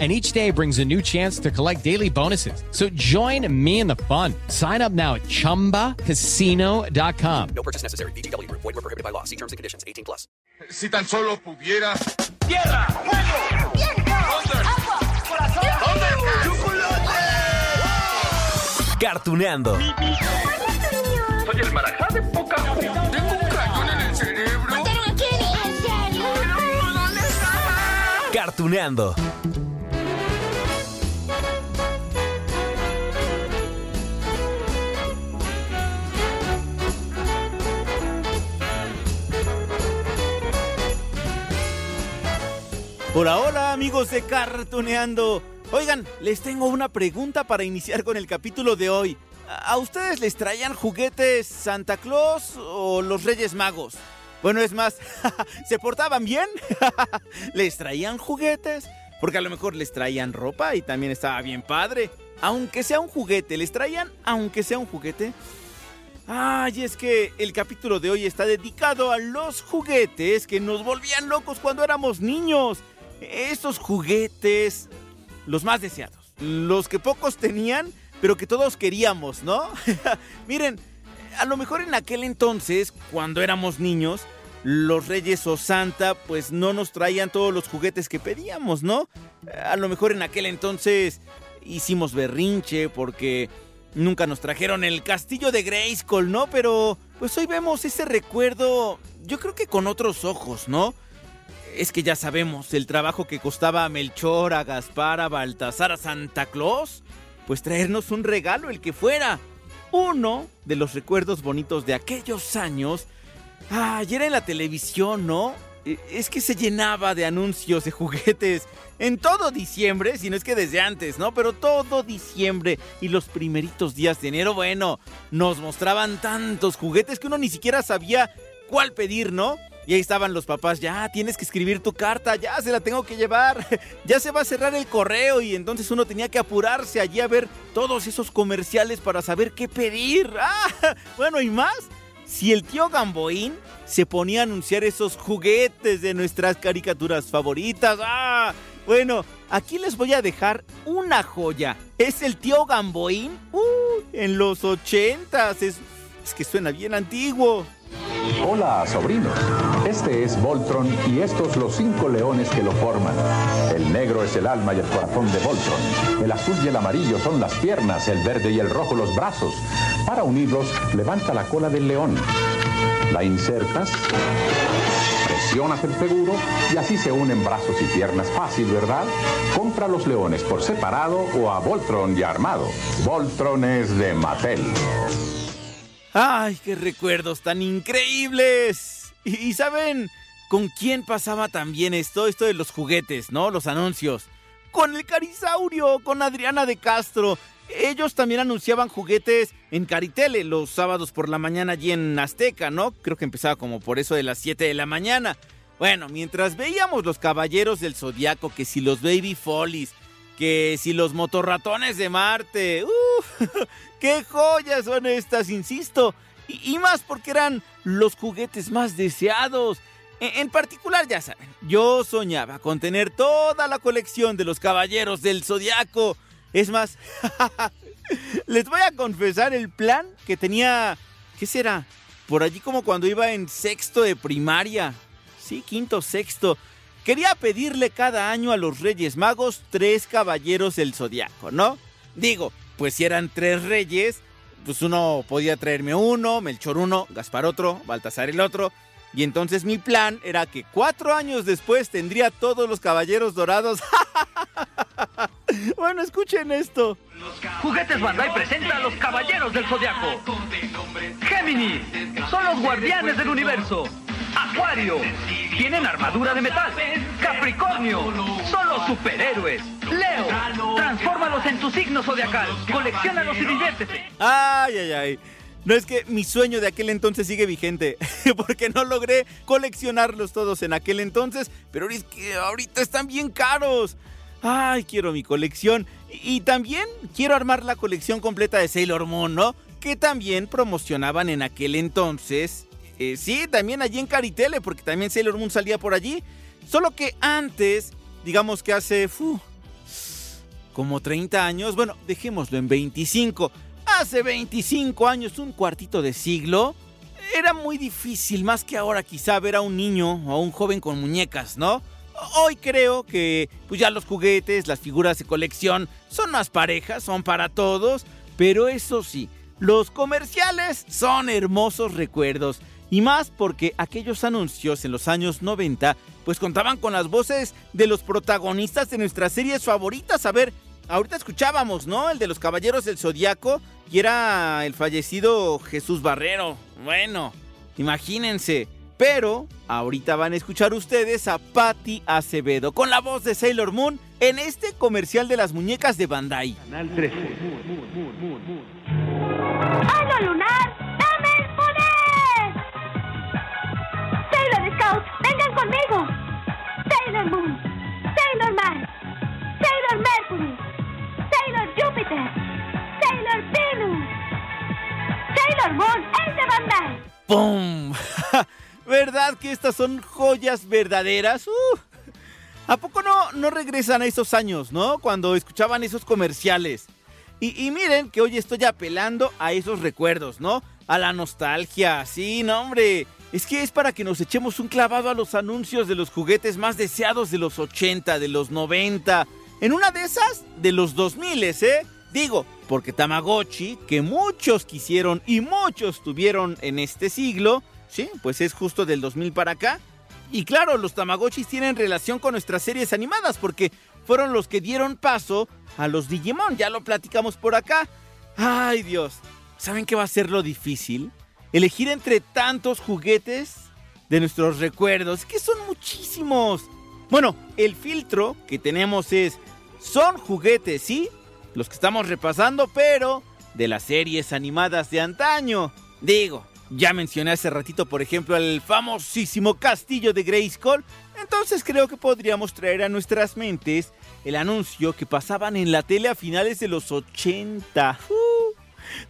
and each day brings a new chance to collect daily bonuses. So join me in the fun. Sign up now at ChumbaCasino.com. No purchase necessary. BGW. Void were prohibited by law. See terms and conditions. 18 plus. Si tan solo pudiera. ¡Tierra! ¡Fuego! ¡Viento! ¡Agua! ¡Corazón! ¡Chocolate! Cartuneando. Soy el marajá de poca Tengo un cañón en el cerebro. ¿Mataron a Kenny? ¿En serio? ¿Dónde estaba? Cartuneando. Hola, hola amigos de Cartuneando. Oigan, les tengo una pregunta para iniciar con el capítulo de hoy. ¿A ustedes les traían juguetes Santa Claus o los Reyes Magos? Bueno, es más, ¿se portaban bien? ¿Les traían juguetes? Porque a lo mejor les traían ropa y también estaba bien padre. Aunque sea un juguete, ¿les traían aunque sea un juguete? Ay, es que el capítulo de hoy está dedicado a los juguetes que nos volvían locos cuando éramos niños. Estos juguetes, los más deseados, los que pocos tenían, pero que todos queríamos, ¿no? Miren, a lo mejor en aquel entonces, cuando éramos niños, los reyes o Santa pues no nos traían todos los juguetes que pedíamos, ¿no? A lo mejor en aquel entonces hicimos berrinche porque nunca nos trajeron el castillo de Grayskull, ¿no? Pero pues hoy vemos ese recuerdo, yo creo que con otros ojos, ¿no? Es que ya sabemos el trabajo que costaba a Melchor, a Gaspar, a Baltasar, a Santa Claus, pues traernos un regalo, el que fuera. Uno de los recuerdos bonitos de aquellos años, ah, y era en la televisión, ¿no? E- Es que se llenaba de anuncios de juguetes en todo diciembre, si no es que desde antes, ¿no? Pero todo diciembre y los primeritos días de enero, bueno, nos mostraban tantos juguetes que uno ni siquiera sabía cuál pedir, ¿no? Y ahí estaban los papás, ya tienes que escribir tu carta, ya se la tengo que llevar, ya se va a cerrar el correo y entonces uno tenía que apurarse allí a ver todos esos comerciales para saber qué pedir. Ah, bueno, y más, si el tío Gamboín se ponía a anunciar esos juguetes de nuestras caricaturas favoritas. Ah, bueno, aquí les voy a dejar una joya. Es el tío Gamboín. Uh, en los ochentas. Es, es que suena bien antiguo. Hola, sobrinos. Este es Voltron y estos los cinco leones que lo forman. El negro es el alma y el corazón de Voltron. El azul y el amarillo son las piernas, el verde y el rojo los brazos. Para unirlos, levanta la cola del león. La insertas, presionas el seguro y así se unen brazos y piernas fácil, ¿verdad? Compra los leones por separado o a Voltron y armado. Voltron es de Mattel. ¡Ay, qué recuerdos tan increíbles! Y, saben con quién pasaba también esto, esto de los juguetes, ¿no? Los anuncios. Con el Carisaurio, con Adriana de Castro. Ellos también anunciaban juguetes en Caritele los sábados por la mañana allí en Azteca, ¿no? Creo que empezaba como por eso de las 7 de la mañana. Bueno, mientras veíamos los caballeros del zodiaco, que si los baby follies, que si los motorratones de Marte, ¡uh! ¡Qué joyas son estas, insisto! Y, más porque eran los juguetes más deseados. En, en particular, ya saben, yo soñaba con tener toda la colección de los caballeros del zodiaco. Es más, les voy a confesar el plan que tenía. ¿Qué será? Por allí como cuando iba en sexto de primaria. Sí, quinto, sexto. Quería pedirle cada año a los Reyes Magos tres caballeros del zodiaco, ¿no? Digo, pues si eran tres reyes, pues uno podía traerme uno, Melchor uno, Gaspar otro, Baltasar el otro. Y entonces mi plan era que cuatro años después tendría todos los caballeros dorados. bueno, escuchen esto. Juguetes Bandai presenta a los Caballeros del Zodiaco. Géminis, son los guardianes del universo. Acuario, tienen armadura de metal. Capricornio, son los superhéroes. Leo, transfórmalos en tu signo zodiacal. Colecciónalos y diviértete. Ay, ay, ay. No es que mi sueño de aquel entonces sigue vigente, porque no logré coleccionarlos todos en aquel entonces, pero es que ahorita están bien caros. Ay, quiero mi colección. Y también quiero armar la colección completa de Sailor Moon, ¿no? Que también promocionaban en aquel entonces. Eh, sí, también allí en Caritele, porque también Sailor Moon salía por allí. Solo que antes, digamos que hace... fu, como 30 años, bueno, dejémoslo en 25. Hace 25 años, un cuartito de siglo, era muy difícil, más que ahora quizá ver a un niño o a un joven con muñecas, ¿no? Hoy creo que pues ya los juguetes, las figuras de colección son más parejas, son para todos, pero eso sí, los comerciales son hermosos recuerdos. Y más porque aquellos anuncios en los años 90 pues contaban con las voces de los protagonistas de nuestras series favoritas. A ver, ahorita escuchábamos, ¿no? El de los Caballeros del Zodiaco y era el fallecido Jesús Barrero. Bueno, imagínense. Pero ahorita van a escuchar ustedes a Patty Acevedo con la voz de Sailor Moon en este comercial de las muñecas de Bandai. ¡Halo lunar! ¿Verdad que estas son joyas verdaderas? ¡Uh! ¿A poco no, no regresan a esos años, no? Cuando escuchaban esos comerciales. Y, y miren que hoy estoy apelando a esos recuerdos, ¿no? A la nostalgia, sí, no, hombre. Es que es para que nos echemos un clavado a los anuncios de los juguetes más deseados de los 80, de los 90. En una de esas, de los 2000, ¿eh? Digo, porque Tamagotchi, que muchos quisieron y muchos tuvieron en este siglo, sí, pues es justo del 2000 para acá. Y claro, los Tamagotchis tienen relación con nuestras series animadas porque fueron los que dieron paso a los Digimon, ya lo platicamos por acá. Ay Dios, ¿saben qué va a ser lo difícil? Elegir entre tantos juguetes de nuestros recuerdos, que son muchísimos. Bueno, el filtro que tenemos es, son juguetes, ¿sí? Los que estamos repasando, pero de las series animadas de antaño. Digo, ya mencioné hace ratito, por ejemplo, el famosísimo castillo de Grayskull. Entonces creo que podríamos traer a nuestras mentes el anuncio que pasaban en la tele a finales de los 80. Uh,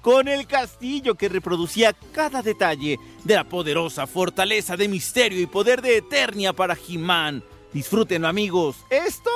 con el castillo que reproducía cada detalle de la poderosa fortaleza de misterio y poder de Eternia para He-Man. Disfrútenlo amigos. Esto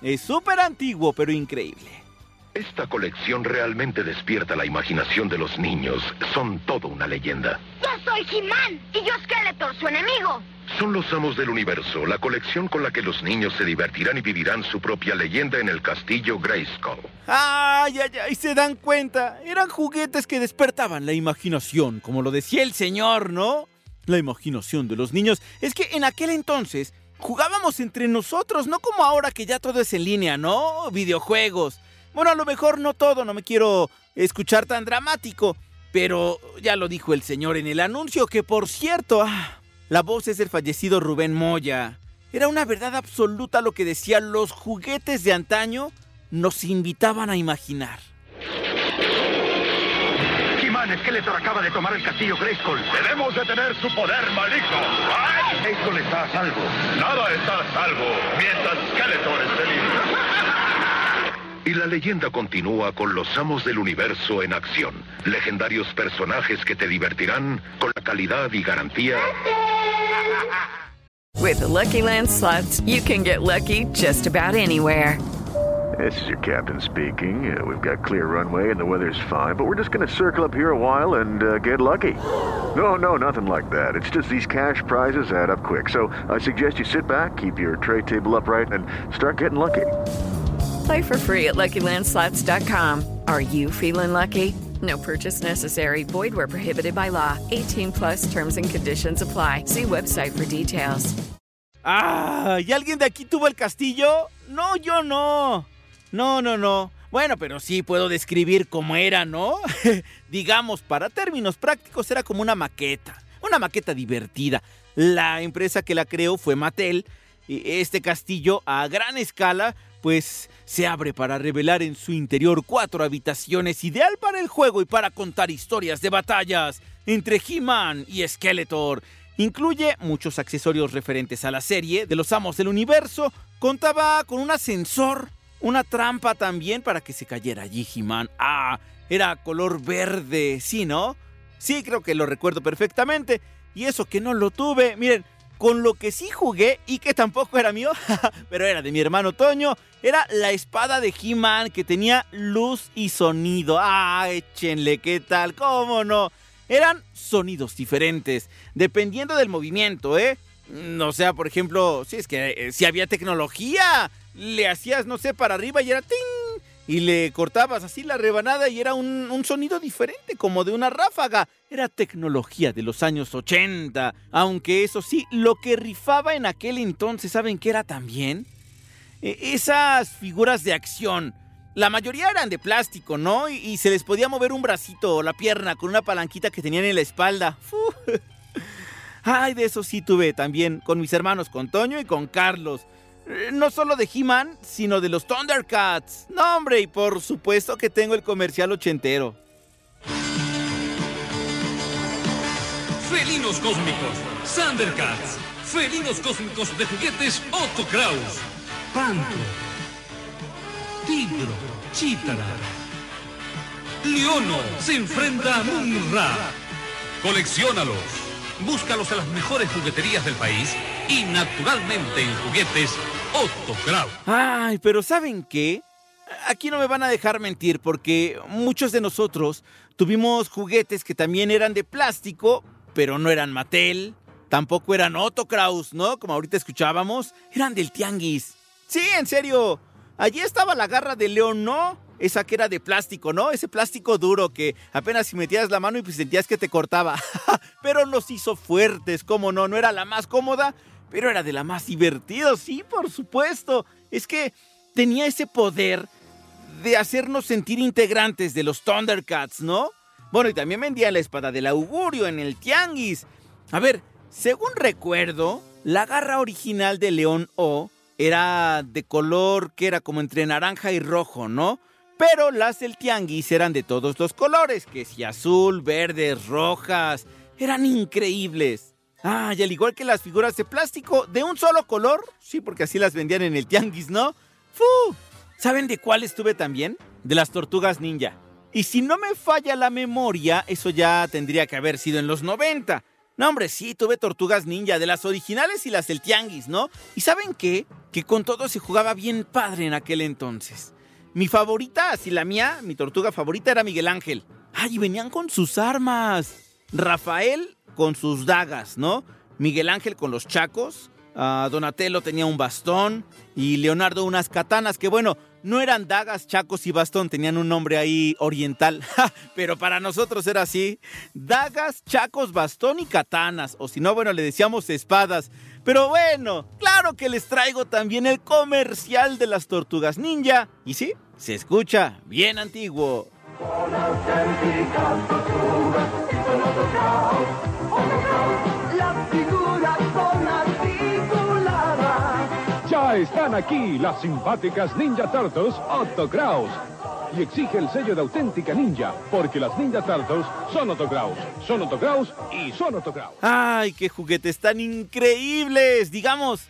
es súper antiguo pero increíble. Esta colección realmente despierta la imaginación de los niños. Son toda una leyenda. Yo soy He-Man y yo Skeletor, su enemigo. Son los amos del universo, la colección con la que los niños se divertirán y vivirán su propia leyenda en el castillo Grayskull. ¡Ay, ay, ay! ¿Se dan cuenta? Eran juguetes que despertaban la imaginación, como lo decía el señor, ¿no? La imaginación de los niños. Es que en aquel entonces jugábamos entre nosotros, no como ahora que ya todo es en línea, ¿no? Videojuegos. Bueno, a lo mejor no todo, no me quiero escuchar tan dramático, pero ya lo dijo el señor en el anuncio, que por cierto, ah, la voz es del fallecido Rubén Moya. Era una verdad absoluta lo que decían los juguetes de antaño, nos invitaban a imaginar. He-Man, Skeletor acaba de tomar el castillo Grayskull. Debemos detener su poder maligno. Grayskull está a salvo. Nada está a salvo mientras Skeletor esté libre. Y la leyenda continúa con los amos del universo en acción. Legendarios personajes que te divertirán con la calidad y garantía With the Lucky Land slots, you can get lucky just about anywhere. This is your captain speaking. Uh, we've got clear runway and the weather's fine, but we're just going to circle up here a while and uh, get lucky. No, no, nothing like that. It's just these cash prizes add up quick. So I suggest you sit back, keep your tray table upright, and start getting lucky. Play for free at LuckyLandSlots.com. Are you feeling lucky? No purchase necessary. Void where prohibited by law. 18 plus terms and conditions apply. See website for details. ¡Ah! ¿Y alguien de aquí tuvo el castillo? No, yo no. No, no, no. Bueno, pero sí puedo describir cómo era, ¿no? Digamos, para términos prácticos era como una maqueta. Una maqueta divertida. La empresa que la creó fue Mattel. Este castillo a gran escala pues se abre para revelar en su interior cuatro habitaciones ideal para el juego y para contar historias de batallas entre He-Man y Skeletor. Incluye muchos accesorios referentes a la serie de los Amos del Universo. Contaba con un ascensor, una trampa también para que se cayera allí He-Man. Ah, era color verde, ¿sí, no? Sí, creo que lo recuerdo perfectamente. Y eso que no lo tuve, miren, con lo que sí jugué y que tampoco era mío, pero era de mi hermano Toño, era la espada de He-Man que tenía luz y sonido. Ah, échenle, ¿qué tal? ¿Cómo no? Eran sonidos diferentes, dependiendo del movimiento, ¿eh? No sea, por ejemplo, si es que eh, si había tecnología, le hacías, no sé, para arriba y era ¡ting! Y le cortabas así la rebanada y era un, un sonido diferente, como de una ráfaga. Era tecnología de los años 80. Aunque eso sí, lo que rifaba en aquel entonces, ¿saben qué era también? E- esas figuras de acción. La mayoría eran de plástico, ¿no? Y, y se les podía mover un bracito o la pierna con una palanquita que tenían en la espalda. Fu. Ay, de eso sí tuve también con mis hermanos, con Toño y con Carlos. Eh, No solo de He-Man, sino de los Thundercats. No, hombre, y por supuesto que tengo el comercial ochentero. Felinos cósmicos, Thundercats, felinos cósmicos de juguetes Otto Kraus, Pantro, Tigro, Chítara, Leono se enfrenta a Munra. Colecciónalos, búscalos en las mejores jugueterías del país y naturalmente en juguetes Kraus. Ay, pero ¿saben qué? Aquí no me van a dejar mentir porque muchos de nosotros tuvimos juguetes que también eran de plástico, pero no eran Mattel, tampoco eran Otto Kraus, ¿no? Como ahorita escuchábamos, eran del Tianguis. Sí, en serio. Allí estaba la garra de león, ¿no? Esa que era de plástico, ¿no? Ese plástico duro que apenas si metías la mano y pues sentías que te cortaba. pero nos hizo fuertes, ¿cómo no? No era la más cómoda, pero era de la más divertida, sí, por supuesto. Es que tenía ese poder de hacernos sentir integrantes de los Thundercats, ¿no? Bueno, y también vendía la espada del augurio en el Tianguis. A ver, según recuerdo, la garra original de León O era de color que era como entre naranja y rojo, ¿no? Pero las del Tianguis eran de todos los colores, que si azul, verdes, rojas, eran increíbles. Ah, y al igual que las figuras de plástico de un solo color, sí, porque así las vendían en el Tianguis, ¿no? ¡Fu! ¿Saben de cuáles tuve también? De las tortugas ninja. Y si no me falla la memoria, eso ya tendría que haber sido en los 90. No, hombre, sí, tuve tortugas ninja, de las originales y las del tianguis, ¿no? ¿Y saben qué? Que con todo se jugaba bien padre en aquel entonces. Mi favorita, así la mía, mi tortuga favorita era Miguel Ángel. Ay, y venían con sus armas. Rafael con sus dagas, ¿no? Miguel Ángel con los chacos. ah, Donatello tenía un bastón. Y Leonardo unas katanas que, bueno, no eran dagas, chacos y bastón, tenían un nombre ahí oriental. Pero para nosotros era así. Dagas, chacos, bastón y katanas. O si no, bueno, le decíamos espadas. Pero bueno, claro que les traigo también el comercial de las tortugas ninja. Y sí, se escucha bien antiguo. Están aquí las simpáticas Ninja Turtles Otto Kraus. Y exige el sello de auténtica ninja, porque las Ninja Turtles son Otto son Otto y son Otto Kraus. ¡Ay, qué juguetes tan increíbles! Digamos,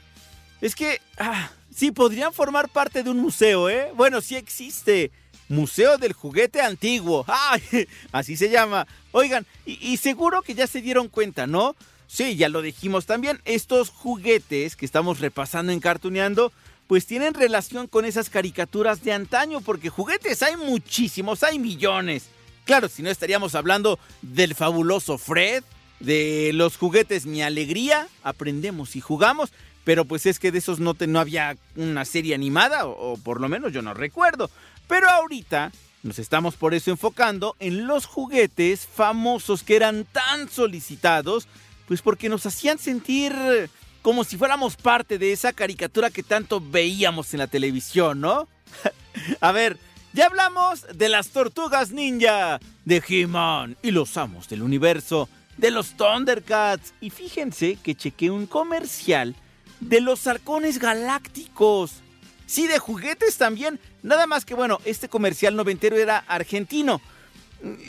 es que, ah, sí, podrían formar parte de un museo, ¿eh? Bueno, sí existe. Museo del Juguete Antiguo. ¡Ay! Así se llama. Oigan, y seguro que ya se dieron cuenta, ¿no? Sí, ya lo dijimos también. Estos juguetes que estamos repasando en Cartuneando, pues tienen relación con esas caricaturas de antaño, porque juguetes hay muchísimos, hay millones. Claro, si no estaríamos hablando del fabuloso Fred, de los juguetes Mi Alegría, aprendemos y jugamos, pero pues es que de esos no, no había una serie animada, o, o por lo menos yo no recuerdo. Pero ahorita nos estamos por eso enfocando en los juguetes famosos que eran tan solicitados, pues porque nos hacían sentir como si fuéramos parte de esa caricatura que tanto veíamos en la televisión, ¿no? A ver, ya hablamos de las tortugas ninja, de He-Man y los amos del universo, de los Thundercats. Y fíjense que chequé un comercial de los halcones galácticos. Sí, de juguetes también. Nada más que bueno, este comercial noventero era argentino.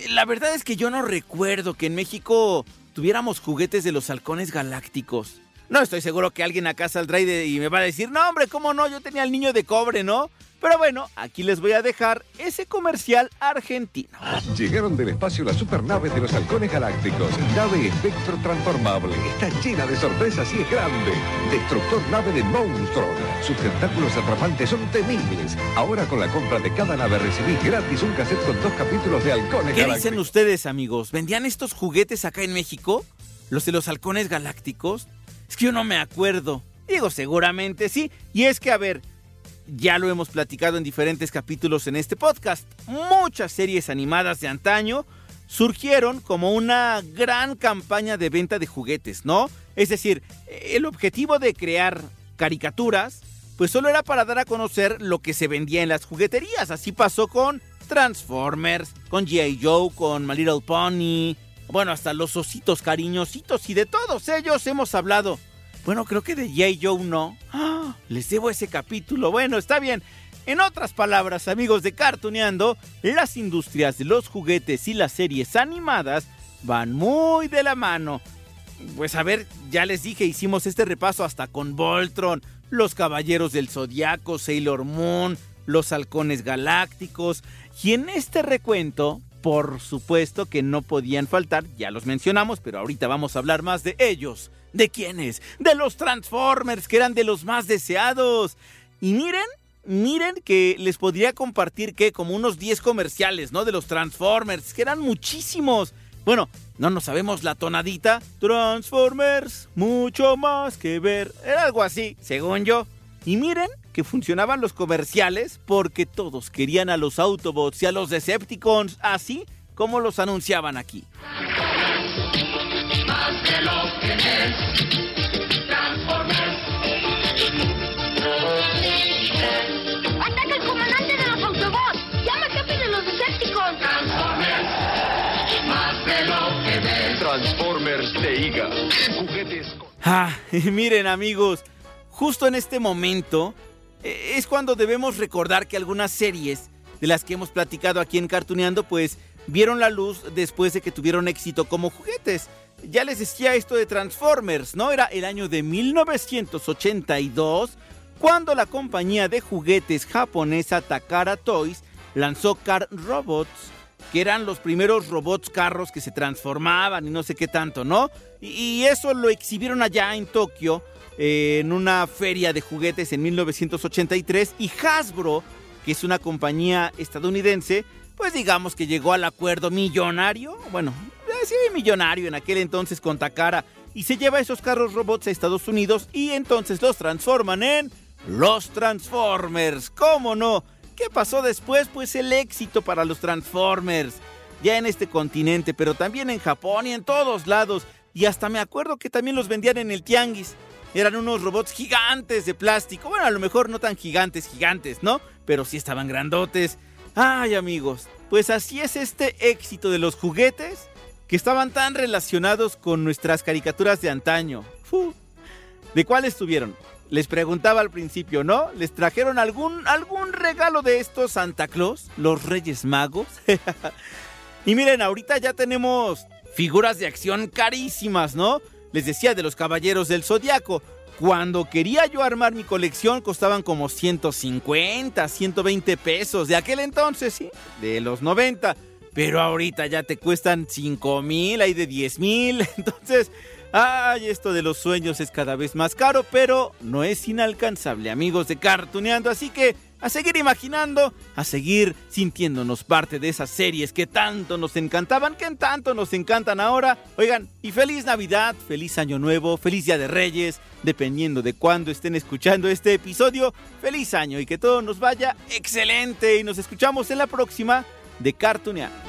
La verdad es que yo no recuerdo que en México tuviéramos juguetes de los halcones galácticos. No estoy seguro que alguien acá saldrá y, me va a decir, no hombre, ¿cómo no? Yo tenía el niño de cobre, ¿no? Pero bueno, aquí les voy a dejar ese comercial argentino. Llegaron del espacio las supernaves de los halcones galácticos. Nave espectro transformable. Está llena de sorpresas y es grande. Destructor nave de monstruos. Sus tentáculos atrapantes son temibles. Ahora con la compra de cada nave recibís gratis un cassette con dos capítulos de halcones ¿Qué galácticos. dicen ustedes, amigos? ¿Vendían estos juguetes acá en México? ¿Los de los halcones galácticos? Es que yo no me acuerdo. Digo, seguramente sí. Y es que, a ver, ya lo hemos platicado en diferentes capítulos en este podcast. Muchas series animadas de antaño surgieron como una gran campaña de venta de juguetes, ¿no? Es decir, el objetivo de crear caricaturas, pues solo era para dar a conocer lo que se vendía en las jugueterías. Así pasó con Transformers, con G.I. Joe, con My Little Pony, bueno, hasta los ositos cariñositos y de todos ellos hemos hablado. Bueno, creo que de G.I. Joe no. ¡Ah! Les debo ese capítulo. Bueno, está bien. En otras palabras, amigos de Cartuneando, las industrias de los juguetes y las series animadas van muy de la mano. Pues a ver, ya les dije, hicimos este repaso hasta con Voltron, los Caballeros del Zodiaco, Sailor Moon, los Halcones Galácticos. Y en este recuento, por supuesto que no podían faltar, ya los mencionamos, pero ahorita vamos a hablar más de ellos. ¿De quiénes? De los Transformers, que eran de los más deseados. Y miren, miren que les podría compartir que como unos 10 comerciales, ¿no? De los Transformers, que eran muchísimos. Bueno, no nos sabemos la tonadita. Transformers, mucho más que ver. Era algo así, según yo. Y miren que funcionaban los comerciales porque todos querían a los Autobots y a los Decepticons, así como los anunciaban aquí. Más de lo que ves, Transformers. ¡Ataca al comandante de los Autobots! ¡Llama al jefe de los Decepticons! Transformers. Más de lo que ves. Transformers de IGA. Juguetes Ah, miren amigos, justo en este momento es cuando debemos recordar que algunas series de las que hemos platicado aquí en Cartuneando pues vieron la luz después de que tuvieron éxito como juguetes. Ya les decía esto de Transformers, ¿no? Era el año de 1982 cuando la compañía de juguetes japonesa Takara Toys lanzó Car Robots, que eran los primeros robots carros que se transformaban y no sé qué tanto, ¿no? Y eso lo exhibieron allá en Tokio, eh, en una feria de juguetes en 1983, y Hasbro, que es una compañía estadounidense, pues digamos que llegó al acuerdo millonario, bueno, sí, millonario en aquel entonces con Takara, y se lleva esos carros robots a Estados Unidos y entonces los transforman en los Transformers, ¿cómo no? ¿Qué pasó después? Pues el éxito para los Transformers. Ya en este continente, pero también en Japón y en todos lados. Y hasta me acuerdo que también los vendían en el tianguis. Eran unos robots gigantes de plástico. Bueno, a lo mejor no tan gigantes, gigantes, ¿no? Pero sí estaban grandotes. Ay, amigos, pues así es este éxito de los juguetes que estaban tan relacionados con nuestras caricaturas de antaño. ¿De cuáles tuvieron? Les preguntaba al principio, ¿no? ¿Les trajeron algún, algún regalo de estos Santa Claus? ¿Los Reyes Magos? y miren, ahorita ya tenemos figuras de acción carísimas, ¿no? Les decía de los Caballeros del Zodiaco. Cuando quería yo armar mi colección costaban como 150, 120 pesos. De aquel entonces, sí, de los 90. Pero ahorita ya te cuestan 5 mil, hay de 10 mil. Entonces, ay, esto de los sueños es cada vez más caro, pero no es inalcanzable, amigos de Cartuneando. Así que a seguir imaginando, a seguir sintiéndonos parte de esas series que tanto nos encantaban, que tanto nos encantan ahora. Oigan, y feliz Navidad, feliz Año Nuevo, feliz Día de Reyes, dependiendo de cuándo estén escuchando este episodio. Feliz año y que todo nos vaya excelente. Y nos escuchamos en la próxima de Cartuneando.